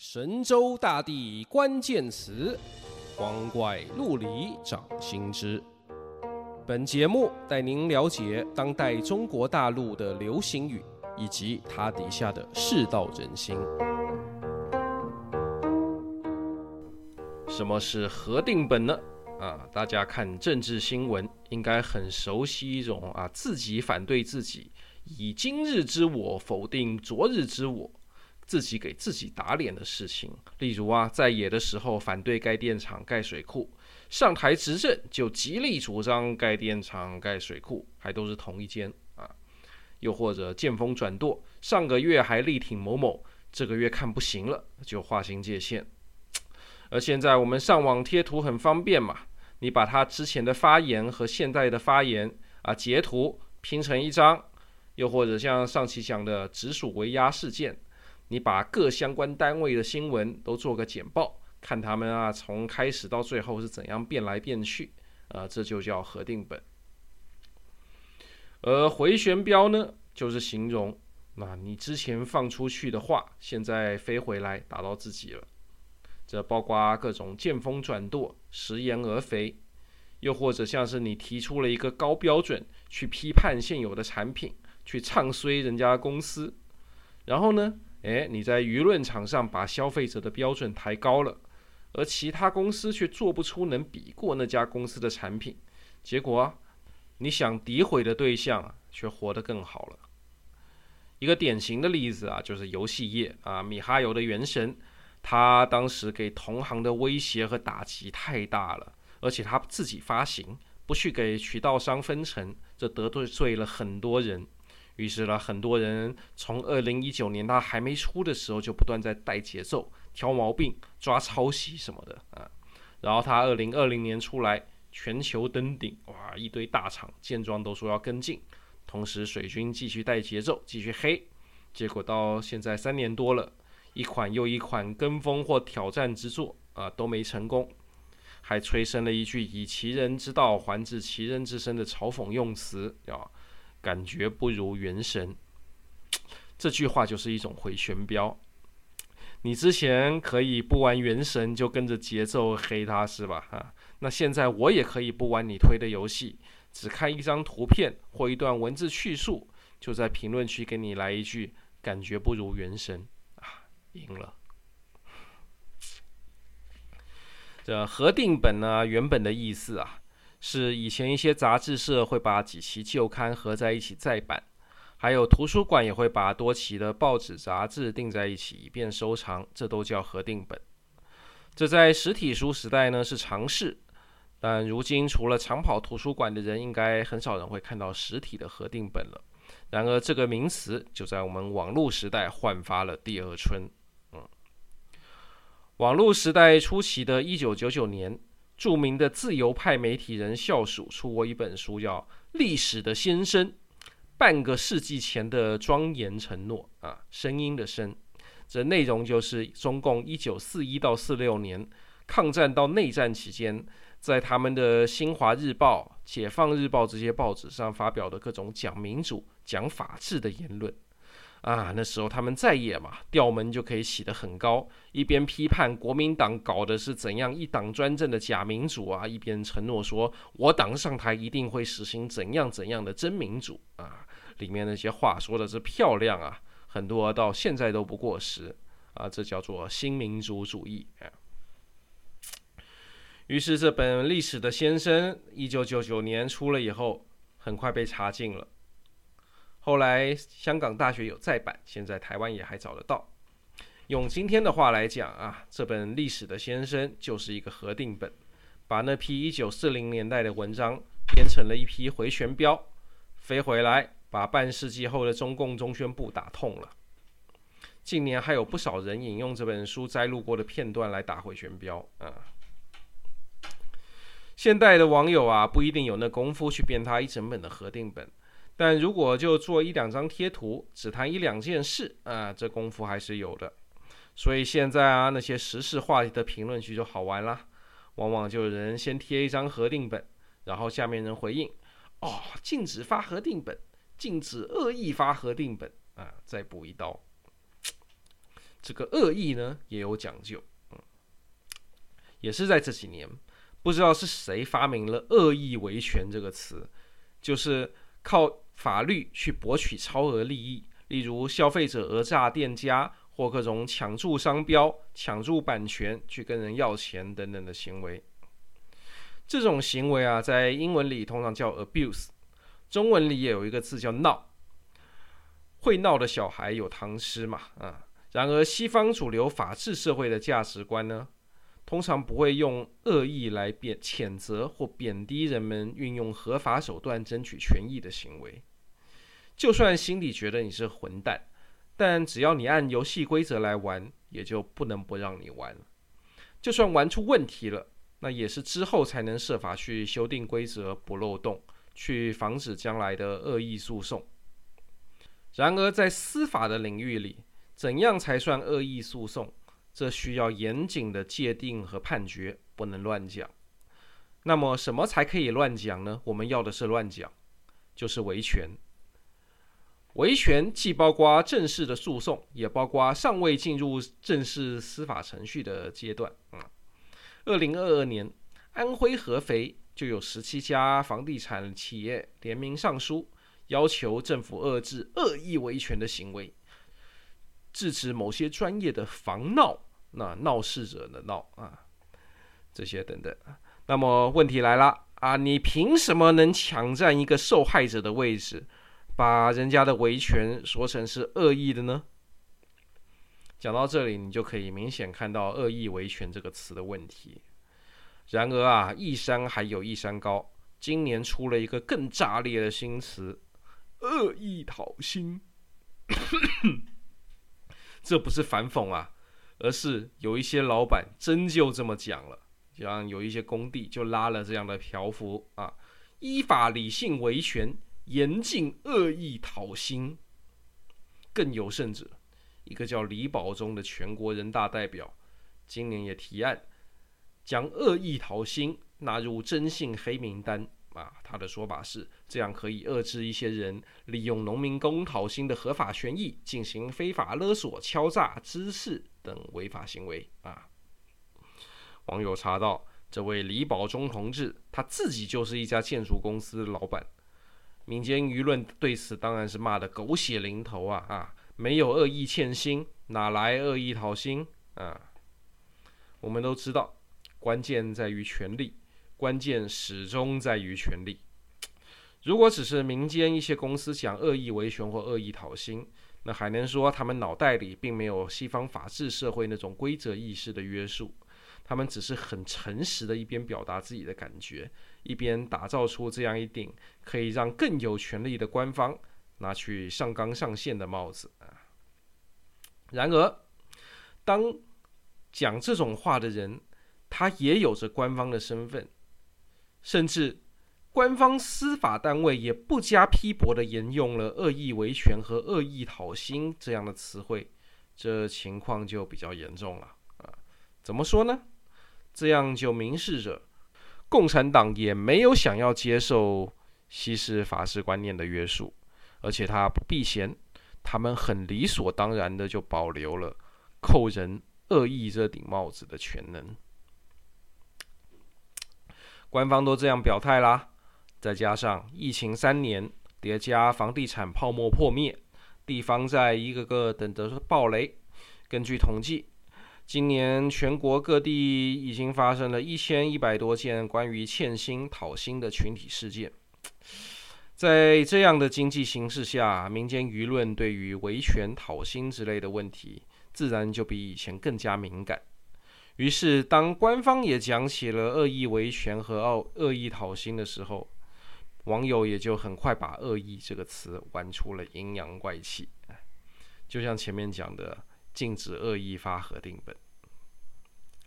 神州大地关键词，光怪陆离掌心之。本节目带您了解当代中国大陆的流行语，以及它底下的世道人心。什么是核定本呢？啊，大家看政治新闻应该很熟悉一种啊，自己反对自己，以今日之我否定昨日之我。自己给自己打脸的事情，例如啊，在野的时候反对盖电厂、盖水库，上台执政就极力主张盖电厂、盖水库，还都是同一间啊。又或者见风转舵，上个月还力挺某某，这个月看不行了就划清界限。而现在我们上网贴图很方便嘛，你把他之前的发言和现在的发言啊截图拼成一张，又或者像上期讲的直属围压事件。你把各相关单位的新闻都做个简报，看他们啊从开始到最后是怎样变来变去，呃，这就叫核定本。而回旋镖呢，就是形容那你之前放出去的话，现在飞回来打到自己了。这包括各种见风转舵、食言而肥，又或者像是你提出了一个高标准去批判现有的产品，去唱衰人家公司，然后呢，诶，你在舆论场上把消费者的标准抬高了，而其他公司却做不出能比过那家公司的产品，结果，你想诋毁的对象，却活得更好了。一个典型的例子啊，就是游戏业啊，米哈游的《原神》，他当时给同行的威胁和打击太大了，而且他自己发行，不去给渠道商分成，这得罪了很多人。于是呢，很多人从二零一九年他还没出的时候，就不断在带节奏、挑毛病、抓抄袭什么的啊。然后他二零二零年出来，全球登顶，哇，一堆大厂见状都说要跟进。同时，水军继续带节奏，继续黑。结果到现在三年多了，一款又一款跟风或挑战之作啊都没成功，还催生了一句“以其人之道还治其人之身”的嘲讽用词，啊。感觉不如原神，这句话就是一种回旋镖。你之前可以不玩原神就跟着节奏黑他是吧？啊，那现在我也可以不玩你推的游戏，只看一张图片或一段文字叙述，就在评论区给你来一句“感觉不如原神”啊，赢了。这核定本呢，原本的意思啊。是以前一些杂志社会把几期旧刊合在一起再版，还有图书馆也会把多期的报纸杂志订在一起以便收藏，这都叫核定本。这在实体书时代呢是常事，但如今除了常跑图书馆的人，应该很少人会看到实体的核定本了。然而这个名词就在我们网络时代焕发了第二春。嗯，网络时代初期的一九九九年。著名的自由派媒体人校署出过一本书，叫《历史的先声》，半个世纪前的庄严承诺啊，声音的声。这内容就是中共一九四一到四六年抗战到内战期间，在他们的《新华日报》《解放日报》这些报纸上发表的各种讲民主、讲法治的言论。啊，那时候他们在野嘛，调门就可以起得很高，一边批判国民党搞的是怎样一党专政的假民主啊，一边承诺说我党上台一定会实行怎样怎样的真民主啊。里面那些话说的是漂亮啊，很多到现在都不过时啊，这叫做新民主主义。于是这本历史的先生，一九九九年出了以后，很快被查禁了。后来香港大学有再版，现在台湾也还找得到。用今天的话来讲啊，这本历史的先生就是一个核定本，把那批一九四零年代的文章编成了一批回旋镖，飞回来把半世纪后的中共中宣部打痛了。近年还有不少人引用这本书摘录过的片段来打回旋镖啊。现代的网友啊，不一定有那功夫去编他一整本的核定本。但如果就做一两张贴图，只谈一两件事啊，这功夫还是有的。所以现在啊，那些时事话题的评论区就好玩啦，往往就有人先贴一张核定本，然后下面人回应：哦，禁止发核定本，禁止恶意发核定本啊，再补一刀。这个恶意呢也有讲究，嗯，也是在这几年，不知道是谁发明了“恶意维权”这个词，就是靠法律去博取超额利益，例如消费者讹诈店家或各种抢注商标、抢注版权去跟人要钱等等的行为。这种行为啊，在英文里通常叫 abuse，中文里也有一个字叫闹。会闹的小孩有糖吃嘛？啊，然而西方主流法治社会的价值观呢，通常不会用恶意来贬谴责或贬低人们运用合法手段争取权益的行为。就算心里觉得你是混蛋，但只要你按游戏规则来玩，也就不能不让你玩。就算玩出问题了，那也是之后才能设法去修订规则、补漏洞，去防止将来的恶意诉讼。然而，在司法的领域里，怎样才算恶意诉讼？这需要严谨的界定和判决，不能乱讲。那么，什么才可以乱讲呢？我们要的是乱讲，就是维权。维权既包括正式的诉讼，也包括尚未进入正式司法程序的阶段。嗯，二零二二年，安徽合肥就有十七家房地产企业联名上书。要求政府遏制恶意维权的行为，制止某些专业的防闹，那闹事者的闹啊，这些等等。那么问题来了啊，你凭什么能抢占一个受害者的位置，把人家的维权说成是恶意的呢？讲到这里，你就可以明显看到“恶意维权”这个词的问题。然而啊，一山还有一山高，今年出了一个更炸裂的新词。恶意讨薪，这不是反讽啊，而是有一些老板真就这么讲了，像有一些工地就拉了这样的条幅啊：依法理性维权，严禁恶意讨薪。更有甚者，一个叫李宝忠的全国人大代表，今年也提案将恶意讨薪纳入征信黑名单。啊，他的说法是这样可以遏制一些人利用农民工讨薪的合法权益进行非法勒索、敲诈、滋事等违法行为啊。网友查到，这位李宝忠同志他自己就是一家建筑公司老板，民间舆论对此当然是骂得狗血淋头啊啊！没有恶意欠薪，哪来恶意讨薪啊？我们都知道，关键在于权力。关键始终在于权力。如果只是民间一些公司想恶意维权或恶意讨薪，那还能说他们脑袋里并没有西方法治社会那种规则意识的约束，他们只是很诚实的一边表达自己的感觉，一边打造出这样一顶可以让更有权力的官方拿去上纲上线的帽子啊。然而，当讲这种话的人，他也有着官方的身份。甚至，官方司法单位也不加批驳地沿用了“恶意维权”和“恶意讨薪”这样的词汇，这情况就比较严重了啊！怎么说呢？这样就明示着，共产党也没有想要接受西式法治观念的约束，而且他不避嫌，他们很理所当然的就保留了扣人恶意这顶帽子的权能。官方都这样表态啦，再加上疫情三年叠加房地产泡沫破灭，地方债一个个等着爆雷。根据统计，今年全国各地已经发生了一千一百多件关于欠薪讨薪的群体事件。在这样的经济形势下，民间舆论对于维权讨薪之类的问题，自然就比以前更加敏感。于是，当官方也讲起了恶意维权和恶恶意讨薪的时候，网友也就很快把“恶意”这个词玩出了阴阳怪气。就像前面讲的，禁止恶意发核定本。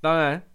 当然，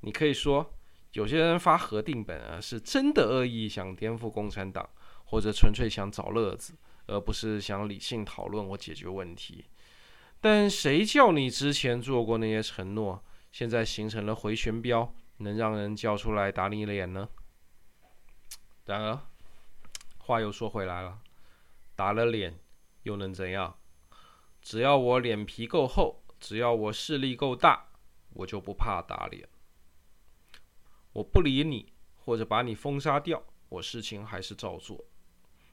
你可以说有些人发核定本啊，是真的恶意想颠覆共产党，或者纯粹想找乐子，而不是想理性讨论或解决问题。但谁叫你之前做过那些承诺？现在形成了回旋镖，能让人叫出来打你脸呢？然而，话又说回来了，打了脸又能怎样？只要我脸皮够厚，只要我势力够大，我就不怕打脸。我不理你，或者把你封杀掉，我事情还是照做。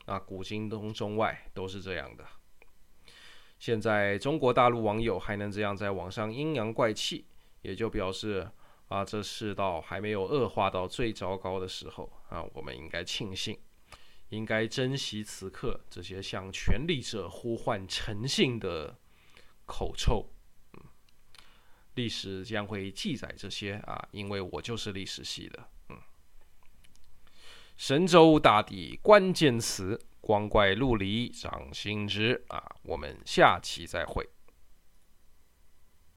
啊，古今东中外都是这样的。现在中国大陆网友还能这样在网上阴阳怪气，也就表示啊，这世道还没有恶化到最糟糕的时候啊，我们应该庆幸，应该珍惜此刻这些向权力者呼唤诚信的口臭。历史将会记载这些啊，因为我就是历史系的。嗯，神州大地关键词，光怪陆离，掌心之啊，我们下期再会。